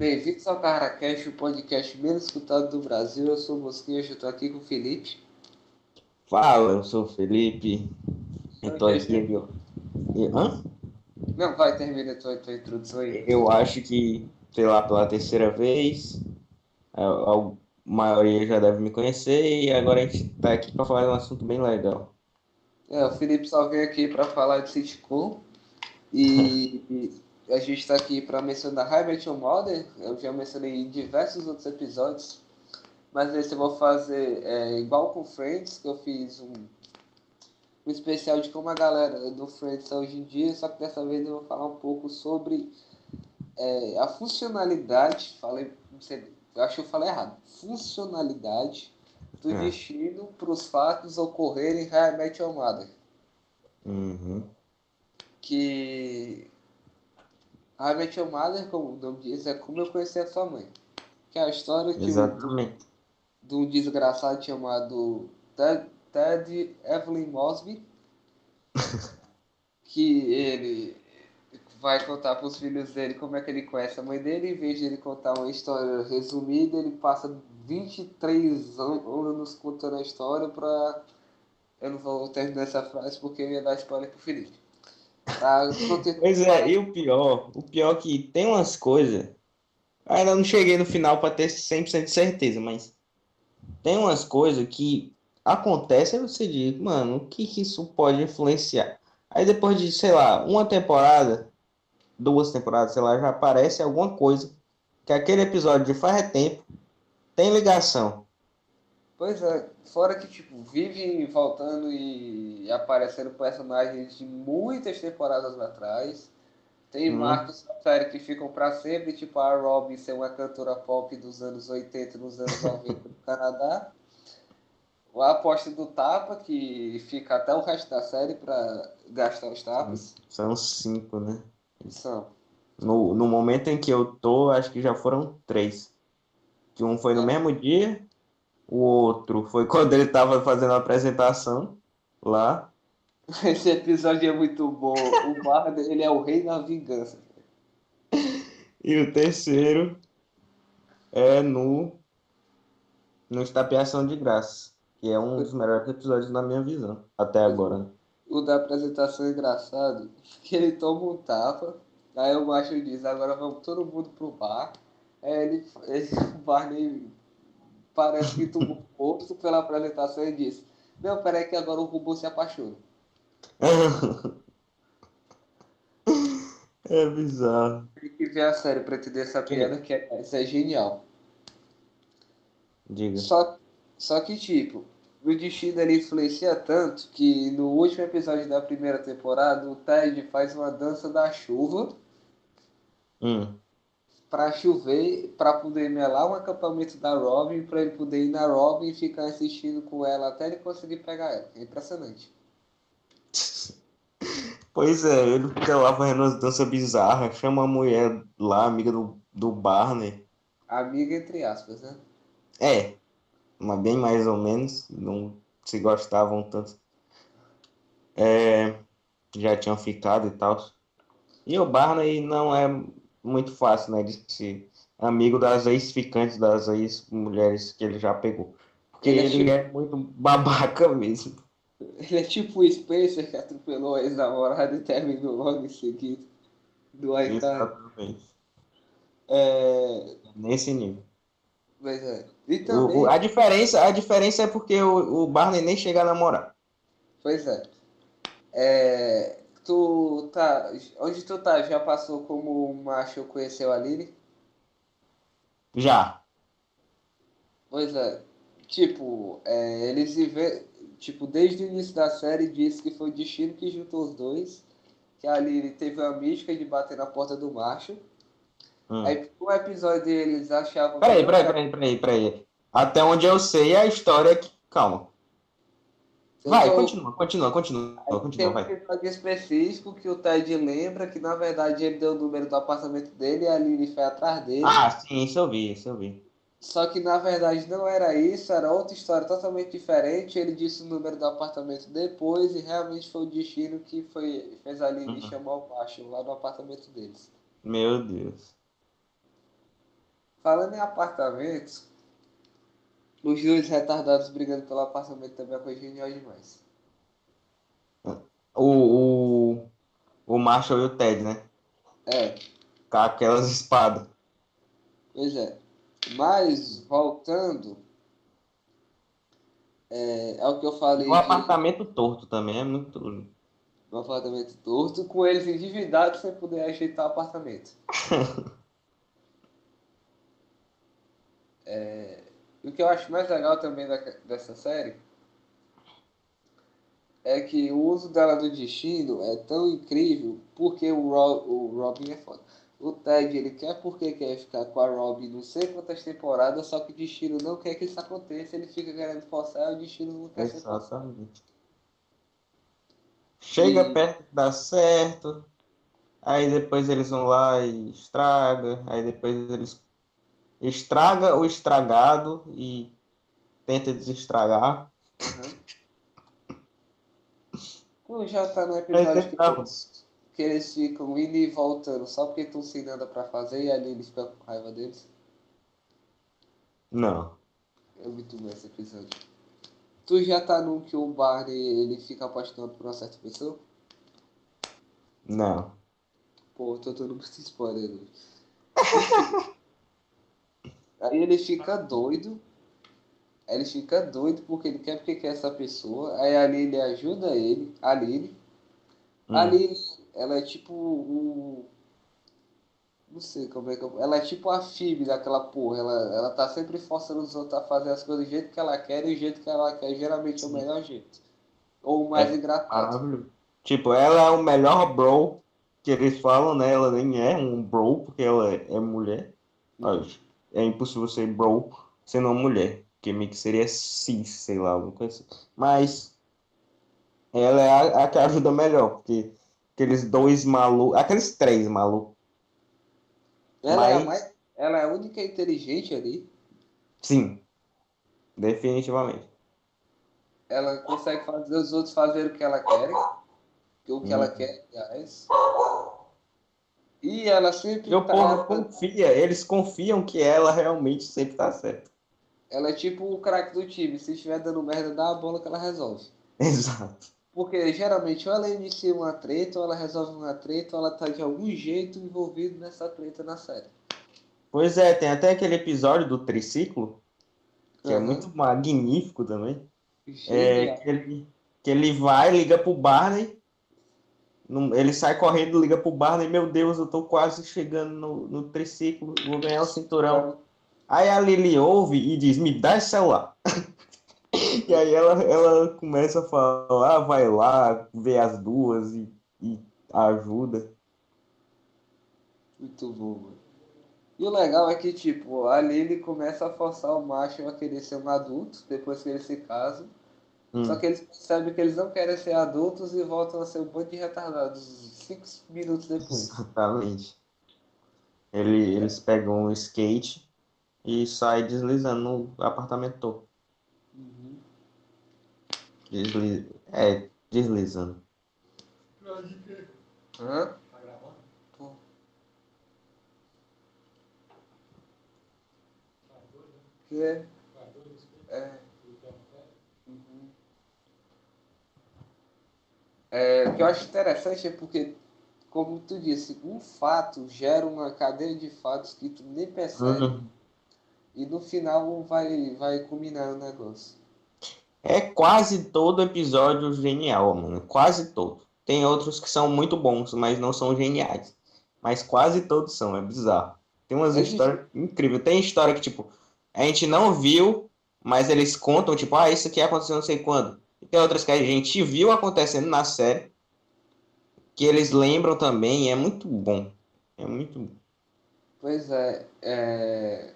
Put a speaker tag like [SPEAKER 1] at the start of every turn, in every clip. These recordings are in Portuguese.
[SPEAKER 1] Bem-vindos ao CarraCast, o podcast menos escutado do Brasil. Eu sou o Mosquinha, eu estou aqui com o Felipe.
[SPEAKER 2] Fala, eu sou o Felipe. Eu tô aqui, Hã?
[SPEAKER 1] Não, vai, termina a tua, tua introdução aí.
[SPEAKER 2] Eu acho que, sei lá, pela terceira vez, a, a maioria já deve me conhecer e agora a gente tá aqui pra falar de um assunto bem legal.
[SPEAKER 1] É, o Felipe só veio aqui para falar de sitcom e a gente está aqui para mencionar Your Mother. Eu já mencionei em diversos outros episódios, mas esse eu vou fazer é, igual com Friends, que eu fiz um, um especial de como a galera do Friends é hoje em dia, só que dessa vez eu vou falar um pouco sobre é, a funcionalidade, falei, sei, eu acho que eu falei errado, funcionalidade do
[SPEAKER 2] É.
[SPEAKER 1] destino para os fatos ocorrerem Met Your Mother.
[SPEAKER 2] Uhum.
[SPEAKER 1] Que How I Met Your Mother, como o nome diz, é como eu conheci a sua mãe. Que é a história que um, de um desgraçado chamado Ted, Ted Evelyn Mosby, que ele vai contar para os filhos dele como é que ele conhece a mãe dele, em vez de ele contar uma história resumida, ele passa 23 an- anos contando a história para... Eu não vou terminar essa frase porque eu ia dar spoiler pro Felipe. Tá?
[SPEAKER 2] Pois é, e o pior, o pior é que tem umas coisas, ainda não cheguei no final pra ter 100% de certeza, mas tem umas coisas que acontecem e você diz, mano, o que que isso pode influenciar? Aí depois de, sei lá, uma temporada, duas temporadas, sei lá, já aparece alguma coisa que aquele episódio de faz tempo tem ligação.
[SPEAKER 1] Pois é, fora que tipo, vive voltando e aparecendo personagens de muitas temporadas atrás. Tem
[SPEAKER 2] Hum.
[SPEAKER 1] marcos da série que ficam pra sempre, tipo a Robin ser uma cantora pop dos anos 80 nos anos 90 no Canadá. A aposta do tapa, que fica até o resto da série pra gastar os tapas.
[SPEAKER 2] São cinco, né?
[SPEAKER 1] São.
[SPEAKER 2] No, no momento em que eu tô, acho que já foram três. Que um foi no
[SPEAKER 1] É.
[SPEAKER 2] mesmo dia, o outro foi quando ele tava fazendo a apresentação lá.
[SPEAKER 1] Esse episódio é muito bom. O Barney, ele é o rei da vingança.
[SPEAKER 2] E o terceiro é no, no Estapeação de Graça, que é um dos melhores episódios na minha visão, até agora.
[SPEAKER 1] O da apresentação é engraçado, que ele toma um tapa, aí o macho diz, agora vamos todo mundo pro bar. Aí ele, ele o Barney parece que tomou um posto pela apresentação e diz, não, peraí que agora o robô se apaixona.
[SPEAKER 2] É bizarro.
[SPEAKER 1] Tem que ver a série pra entender essa piada, que é, isso é genial.
[SPEAKER 2] Diga.
[SPEAKER 1] Só, só que, tipo, o destino ele influencia tanto que no último episódio da primeira temporada, o Ted faz uma dança da chuva
[SPEAKER 2] Hum.
[SPEAKER 1] Pra chover, pra poder melar um acampamento da Robin, pra ele poder ir na Robin e ficar assistindo com ela até ele conseguir pegar ela. É impressionante.
[SPEAKER 2] Pois é, ele fica lá fazendo umas danças bizarras, chama a mulher lá, amiga do, do Barney.
[SPEAKER 1] Amiga entre aspas, né?
[SPEAKER 2] É, mas bem mais ou menos, não se gostavam tanto. É, já tinham ficado e tal. E o Barney não é muito fácil, né, de ser amigo das ex-ficantes, das ex-mulheres que ele já pegou. Porque
[SPEAKER 1] Ele é
[SPEAKER 2] ele
[SPEAKER 1] tipo-
[SPEAKER 2] é muito babaca mesmo.
[SPEAKER 1] Ele é tipo o Spencer que atropelou a ex-namorada e terminou logo em seguida. Do.
[SPEAKER 2] Exatamente.
[SPEAKER 1] É,
[SPEAKER 2] Nesse nível.
[SPEAKER 1] mas é. E também.
[SPEAKER 2] o- a diferença, a diferença é porque o, o Barney nem chega a namorar.
[SPEAKER 1] Pois é. É, Tu tá. Onde tu tá? Já passou como o macho conheceu a Lily?
[SPEAKER 2] Já.
[SPEAKER 1] Pois é. Tipo, é, eles vivem. Tipo, desde o início da série disse que foi o destino que juntou os dois. Que a Lily teve a mística de bater na porta do macho.
[SPEAKER 2] Hum.
[SPEAKER 1] Aí no episódio eles achavam
[SPEAKER 2] Peraí, peraí,
[SPEAKER 1] era-
[SPEAKER 2] peraí, peraí, peraí. Até onde eu sei a história que. Calma. Vai,
[SPEAKER 1] tô-
[SPEAKER 2] continua, continua, continua,
[SPEAKER 1] Tem
[SPEAKER 2] continua,
[SPEAKER 1] um
[SPEAKER 2] vai.
[SPEAKER 1] episódio específico que o Ted lembra que na verdade ele deu o número do apartamento dele e a Lily foi atrás dele.
[SPEAKER 2] Ah, sim, isso eu vi, isso eu vi.
[SPEAKER 1] Só que na verdade não era isso, era outra história totalmente diferente. Ele disse o número do apartamento depois e realmente foi o destino que foi, fez a Lily
[SPEAKER 2] Uhum.
[SPEAKER 1] chamar o macho lá no apartamento deles.
[SPEAKER 2] Meu Deus.
[SPEAKER 1] Falando em apartamentos, os dois retardados brigando pelo apartamento também é coisa genial demais.
[SPEAKER 2] O, o, o Marshall e o Ted, né?
[SPEAKER 1] É,
[SPEAKER 2] Com aquelas espadas.
[SPEAKER 1] pois é. Mas, voltando, é, é o que eu falei
[SPEAKER 2] O
[SPEAKER 1] de
[SPEAKER 2] apartamento torto também é muito.
[SPEAKER 1] um apartamento torto, com eles endividados sem poder ajeitar o apartamento. É, o que eu acho mais legal também da- dessa série é que o uso dela do destino é tão incrível porque o, Ro, o Robin é foda. O Ted, ele quer porque quer ficar com a Robin não sei quantas temporadas, só que o destino não quer que isso aconteça, ele fica querendo forçar e o destino não quer.
[SPEAKER 2] Exatamente. Chega
[SPEAKER 1] E-
[SPEAKER 2] perto, dá certo. Aí depois eles vão lá e estraga. Aí depois eles estraga o estragado e tenta desestragar.
[SPEAKER 1] Quando já tá no episódio
[SPEAKER 2] Mas
[SPEAKER 1] que, eles, que eles ficam indo e voltando só porque estão sem nada pra fazer e ali eles ficam com raiva deles.
[SPEAKER 2] Não.
[SPEAKER 1] É muito bom esse episódio. Tu já tá num que o Barney ele fica apaixonado por uma certa pessoa?
[SPEAKER 2] Não.
[SPEAKER 1] Pô, tô dando muito spoiler. Aí ele fica doido. Aí ele fica doido porque ele quer porque quer essa pessoa. Aí a Lily ajuda ele. A Lily. A
[SPEAKER 2] Hum.
[SPEAKER 1] Lily, ela é tipo o. Não sei como é que eu. Ela é tipo a Phoebe daquela porra. Ela, ela tá sempre forçando os outros a fazer as coisas do jeito que ela quer e o jeito que ela quer geralmente é o melhor jeito. Ou o mais
[SPEAKER 2] É
[SPEAKER 1] engraçado.
[SPEAKER 2] Maravilhoso. Tipo, ela é o melhor bro que eles falam, né? Ela nem é um bro porque ela é mulher. Mas é impossível ser bro sendo uma mulher. Que meio que seria cis, sei lá, alguma coisa assim. Mas ela é a, a que ajuda melhor, porque aqueles dois malucos, aqueles três malucos,
[SPEAKER 1] Ela é a
[SPEAKER 2] Mas-
[SPEAKER 1] mais. Ela é a única inteligente ali.
[SPEAKER 2] sim, definitivamente.
[SPEAKER 1] Ela consegue fazer os outros fazerem o que ela quer. O que ela
[SPEAKER 2] Uhum.
[SPEAKER 1] quer, aliás. E ela sempre
[SPEAKER 2] o
[SPEAKER 1] tá.
[SPEAKER 2] povo confia, eles confiam que ela realmente sempre tá certa.
[SPEAKER 1] Ela é tipo o craque do time. Se estiver dando merda, dá a bola que ela resolve.
[SPEAKER 2] Exato.
[SPEAKER 1] Porque geralmente ou ela inicia uma treta, ou ela resolve uma treta, ou ela tá de algum jeito envolvida nessa treta na série.
[SPEAKER 2] Pois é, tem até aquele episódio do triciclo, que é
[SPEAKER 1] Aham.
[SPEAKER 2] muito magnífico também. É, que ele, que ele vai, liga pro Barney, ele sai correndo, liga pro Barney, meu Deus, eu tô quase chegando no, no triciclo, vou ganhar o cinturão. Aí a Lily ouve e diz, me dá esse celular. E aí ela, ela começa a falar, vai lá, vê as duas e, e ajuda.
[SPEAKER 1] Muito bom, mano. E o legal é que, tipo, a Lily começa a forçar o macho a querer ser um adulto depois que eles se casam.
[SPEAKER 2] Hum.
[SPEAKER 1] Só que eles percebem que eles não querem ser adultos e voltam a ser um bando de retardados cinco minutos depois.
[SPEAKER 2] Exatamente. Ele, eles pegam um skate e saem deslizando no apartamento todo.
[SPEAKER 1] Uhum.
[SPEAKER 2] Desli... É, deslizando.
[SPEAKER 1] Hã?
[SPEAKER 3] Tá gravando?
[SPEAKER 1] Que é?
[SPEAKER 3] Tá doido isso aqui?
[SPEAKER 1] É.
[SPEAKER 3] Tudo que é uma fé?
[SPEAKER 1] Uhum. É, o que eu acho interessante é porque, como tu disse, um fato gera uma cadeia de fatos que tu nem percebe
[SPEAKER 2] Uhum.
[SPEAKER 1] e no final vai, vai culminar o negócio.
[SPEAKER 2] É quase todo episódio genial, mano. Quase todo. Tem outros que são muito bons, mas não são geniais. Mas quase todos são, é bizarro. Tem umas
[SPEAKER 1] Mas
[SPEAKER 2] histórias incríveis. Tem história que, tipo, a gente não viu, mas eles contam, tipo, ah, isso aqui aconteceu não sei quando. Tem outras que a gente viu acontecendo na série, que eles lembram também, e é muito bom. É muito bom.
[SPEAKER 1] Pois é, é...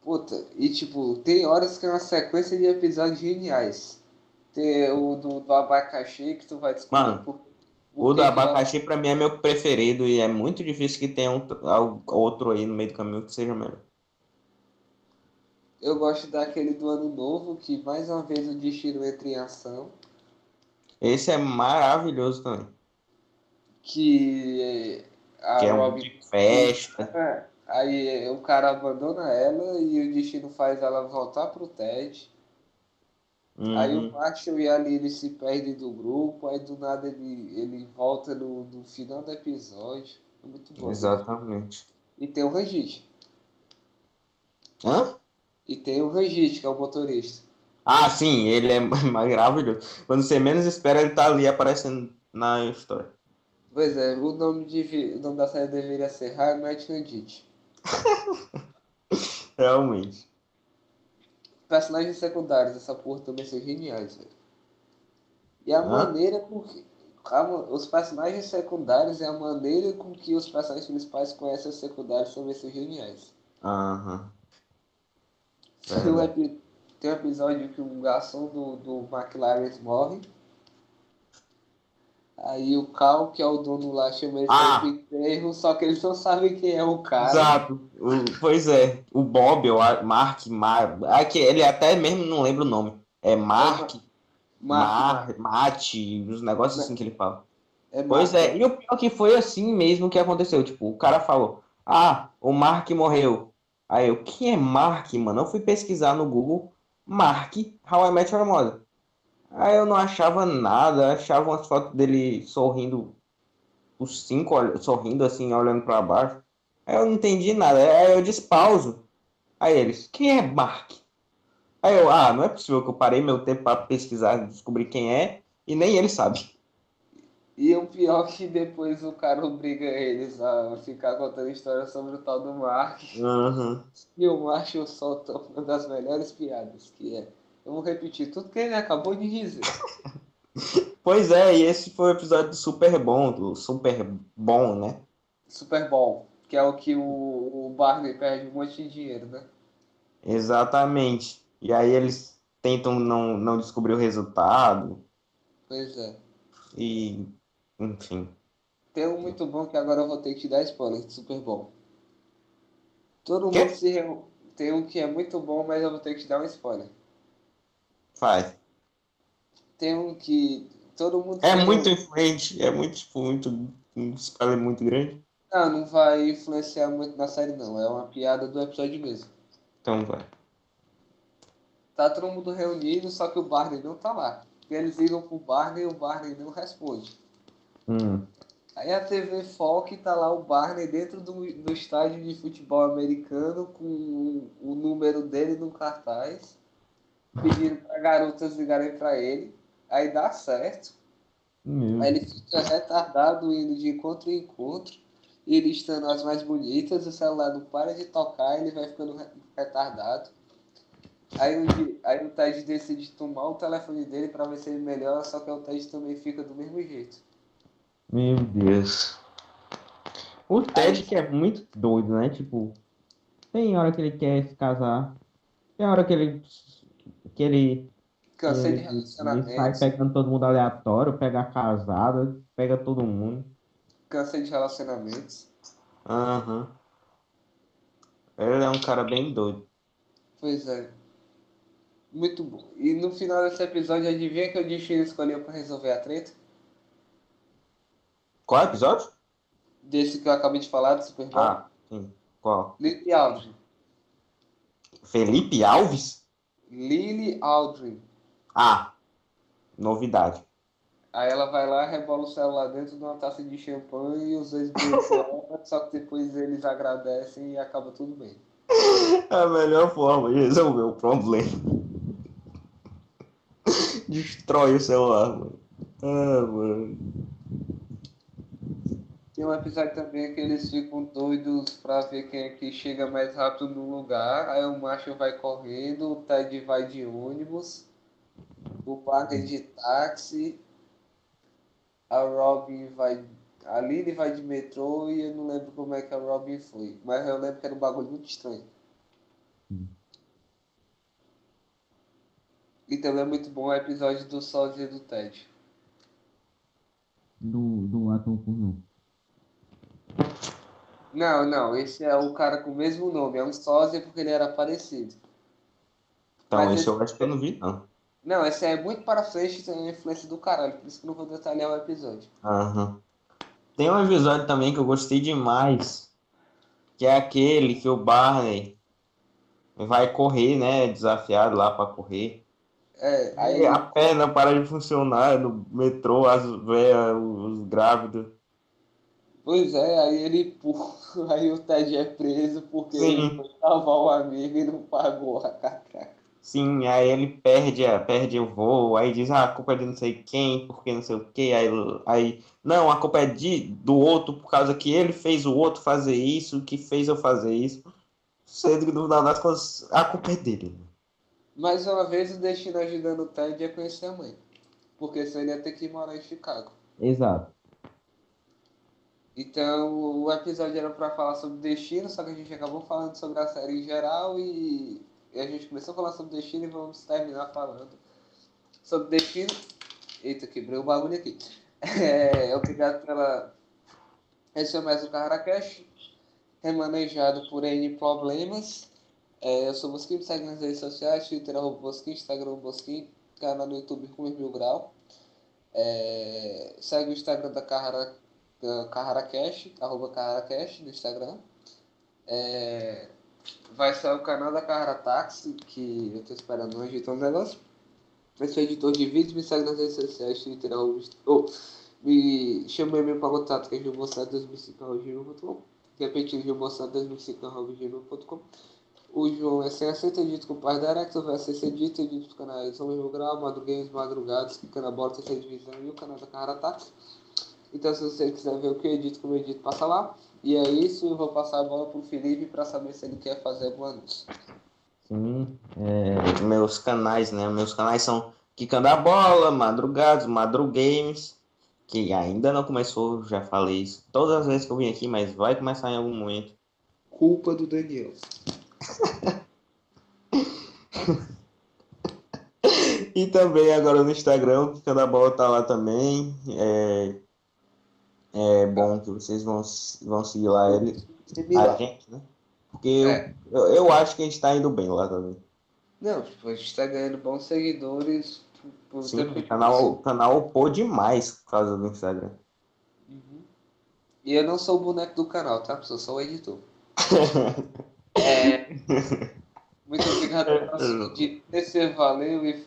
[SPEAKER 1] Puta, e tipo, tem horas que é uma sequência de episódios geniais. Tem o do, do abacaxi que tu vai descobrir
[SPEAKER 2] Mano,
[SPEAKER 1] por,
[SPEAKER 2] O
[SPEAKER 1] por
[SPEAKER 2] do abacaxi, pra mim, é meu preferido, e é muito difícil que tenha um, outro aí no meio do caminho que seja melhor.
[SPEAKER 1] Eu gosto daquele do ano novo, que mais uma vez o destino entra em ação.
[SPEAKER 2] Esse é maravilhoso também.
[SPEAKER 1] Que A
[SPEAKER 2] que é um
[SPEAKER 1] Robin
[SPEAKER 2] de festa.
[SPEAKER 1] É, Aí o cara abandona ela e o destino faz ela voltar pro Ted. Aí o
[SPEAKER 2] Uhum,
[SPEAKER 1] Marshall e a Lily se perdem do grupo, aí do nada ele, ele volta no, no final do episódio. É muito bom.
[SPEAKER 2] exatamente.
[SPEAKER 1] E tem o Rangit.
[SPEAKER 2] Hã?
[SPEAKER 1] E tem o Rangit, que é o motorista.
[SPEAKER 2] Ah, sim, ele é maravilhoso. Quando você menos espera, ele tá ali aparecendo na história.
[SPEAKER 1] Pois é, o nome, de, o nome da série deveria ser High Night.
[SPEAKER 2] Realmente.
[SPEAKER 1] Personagens secundários, essa porra também são geniais, velho. E a
[SPEAKER 2] Hã?
[SPEAKER 1] maneira com que. a os personagens secundários e a maneira com que os personagens principais conhecem os secundários também são geniais.
[SPEAKER 2] Aham.
[SPEAKER 1] Tem um, epi- tem um episódio que um garçom do, do McLaren morre. Aí o Cal, que é o dono lá, chama ele
[SPEAKER 2] Ah!
[SPEAKER 1] para enterro, só que eles não sabem quem é o cara.
[SPEAKER 2] Exato. O- pois é. O Bob, o Ar- Mark, Mar... Ah, que ele até mesmo não lembra o nome. É Mark,
[SPEAKER 1] Mark,
[SPEAKER 2] Mar, Mate, uns negócios assim que ele fala.
[SPEAKER 1] é
[SPEAKER 2] Pois
[SPEAKER 1] Mark.
[SPEAKER 2] é, e o pior que foi assim mesmo que aconteceu. Tipo, o cara falou: Ah, o Mark morreu. Aí eu, quem é Mark, mano? Eu fui pesquisar no Google Mark How I Met Your Mother. Aí eu não achava nada, achava umas fotos dele sorrindo, os cinco sorrindo assim, olhando pra baixo. Aí eu não entendi nada. Aí eu despauso. Aí eles, quem é Mark? Aí eu, ah, não é possível que eu parei meu tempo pra pesquisar, descobrir quem é, e nem ele sabe.
[SPEAKER 1] E o pior é que depois o cara obriga eles a ficar contando história sobre o tal do Mark.
[SPEAKER 2] Uhum.
[SPEAKER 1] E o Marshall solta uma das melhores piadas, que é. Eu vou repetir tudo que ele acabou de dizer.
[SPEAKER 2] Pois é, e esse foi o episódio do Super Bom, do Super Bom, né?
[SPEAKER 1] Super Bowl, que é o que o, o Barney perde um monte de dinheiro, né?
[SPEAKER 2] Exatamente. E aí eles tentam não, não descobrir o resultado,
[SPEAKER 1] Pois é.
[SPEAKER 2] e enfim.
[SPEAKER 1] Tem um muito bom que agora eu vou ter que te dar spoiler Super Bowl. Todo mundo se reúne. Tem um que é muito bom, mas eu vou ter que te dar um spoiler.
[SPEAKER 2] Faz.
[SPEAKER 1] Tem um que todo mundo
[SPEAKER 2] É muito
[SPEAKER 1] reúne.
[SPEAKER 2] influente, é muito, tipo, muito, um spoiler muito grande.
[SPEAKER 1] Não, não vai influenciar muito na série, não. É uma piada do episódio mesmo.
[SPEAKER 2] Então vai.
[SPEAKER 1] Tá todo mundo reunido, só que o Barney não tá lá. E eles ligam pro Barney e o Barney não responde.
[SPEAKER 2] Hum.
[SPEAKER 1] Aí a TV Fox tá lá o Barney dentro do, do estádio de futebol americano com o, o número dele no cartaz, pedindo pra garotas ligarem pra ele. Aí dá certo.
[SPEAKER 2] Meu.
[SPEAKER 1] Aí ele fica retardado indo de encontro em encontro, e listando as mais bonitas, o celular não para de tocar, ele vai ficando re- retardado. Aí o, aí o Ted decide tomar o telefone dele pra ver se ele melhora, só que o Ted também fica do mesmo jeito.
[SPEAKER 2] Meu Deus. O Ted que é muito doido, né? Tipo, tem hora que ele quer se casar, tem hora que ele que ele,
[SPEAKER 1] Cansei de
[SPEAKER 2] ele sai pegando todo mundo aleatório, pega a casada, pega todo mundo.
[SPEAKER 1] Cansei de relacionamentos.
[SPEAKER 2] Aham. Ele é um cara bem doido.
[SPEAKER 1] Pois é. Muito bom. E no final desse episódio, adivinha que o destino escolheu pra resolver a treta?
[SPEAKER 2] Qual episódio?
[SPEAKER 1] Desse que eu acabei de falar, do Super Bowl.
[SPEAKER 2] Ah, sim. Qual?
[SPEAKER 1] Lily Aldrin.
[SPEAKER 2] Felipe Alves?
[SPEAKER 1] Lily Aldrin.
[SPEAKER 2] Ah, novidade.
[SPEAKER 1] Aí ela vai lá, rebola o celular dentro de uma taça de champanhe e os dois beijam, só que depois eles agradecem e acaba tudo bem.
[SPEAKER 2] É a melhor forma de resolver o problema. Destrói o celular, mano. Ah, mano.
[SPEAKER 1] Tem um episódio também que eles ficam doidos pra ver quem é que chega mais rápido no lugar. Aí o macho vai correndo, o Ted vai de ônibus, o Barney de táxi, a Robin vai. A Lily vai de metrô e eu não lembro como é que a Robin foi. Mas eu lembro que era um bagulho muito estranho. E também é muito bom o episódio do e do Ted.
[SPEAKER 2] Do, do ator pornô.
[SPEAKER 1] Não, não, esse é o cara com o mesmo nome, é um sósia porque ele era parecido.
[SPEAKER 2] Então,
[SPEAKER 1] Mas
[SPEAKER 2] esse eu acho que eu não vi, não.
[SPEAKER 1] Não, esse é muito para frente e tem uma influência do caralho, por isso que eu não vou detalhar o episódio.
[SPEAKER 2] Aham. Tem um episódio também que eu gostei demais, que é aquele que o Barney vai correr, né? Desafiado lá pra correr.
[SPEAKER 1] É, aí
[SPEAKER 2] Aí a perna para de funcionar no metrô, as velhas, os grávidos.
[SPEAKER 1] Pois é, aí ele aí o Ted é preso porque
[SPEAKER 2] Sim.
[SPEAKER 1] ele foi salvar o amigo e não pagou a catraca.
[SPEAKER 2] Sim, aí ele perde, a- perde o voo, aí diz, ah, a culpa é de não sei quem, porque não sei o quê, aí, aí não, a culpa é de, do outro, por causa que ele fez o outro fazer isso, que fez eu fazer isso, sendo que no final das contas, a culpa é dele.
[SPEAKER 1] Mais uma vez o destino ajudando o Ted a conhecer a mãe. Porque senão ele ia ter que morar em Chicago.
[SPEAKER 2] Exato.
[SPEAKER 1] Então o episódio era pra falar sobre destino, só que a gente acabou falando sobre a série em geral e, e a gente começou a falar sobre destino e vamos terminar falando sobre destino. Eita, quebrei o bagulho aqui. É, obrigado pela. Esse é mais um Carracast, remanejado por N problemas. É, eu sou o Bosquim, me segue nas redes sociais, Twitter, arroba Bosquim, Instagram, Bosquim, canal no YouTube Rumo Mil Grau. É, segue o Instagram da Carrara, da CarraraCast, arroba CarraraCast no Instagram. É, vai sair o canal da Carrara Táxi, que eu tô esperando não ajeitar um negócio. Eu sou editor de vídeos, me segue nas redes sociais, Twitter, arroba, oh, me chama e-mail para contato, que é gilmoçado2005.gmail.com Repetindo, gilmoçado2005.gmail.com O João é sem acento, edito com o Pai o VSC edito, edito os canais São Mesmo Grau, Madrugueiros, Madrugados, Clica na Bola, Terceira Divisão e o canal da Carrara Táxi. Então, se você quiser ver o que eu edito, como eu edito, passa lá. E é isso, eu vou passar a bola pro Felipe para saber se ele quer fazer algum anúncio.
[SPEAKER 2] Sim, é, meus canais, né? Meus canais são Quicando a Bola, Madrugados, Madrugames, que ainda não começou, já falei isso todas as vezes que eu vim aqui, mas vai começar em algum momento.
[SPEAKER 1] Culpa do Daniel.
[SPEAKER 2] E também agora no Instagram, o Quicando a Bola tá lá também. É, é bom que vocês vão, vão seguir lá ele, a gente, né? Porque
[SPEAKER 1] É.
[SPEAKER 2] eu, eu, acho que a gente tá indo bem lá também.
[SPEAKER 1] Não, tipo, a gente tá ganhando bons seguidores. Por
[SPEAKER 2] Sim, o canal, o canal upou demais por causa do Instagram.
[SPEAKER 1] Uhum. E eu não sou o boneco do canal, tá? Eu sou o editor. É, Muito obrigado sua audiência, valeu e fala.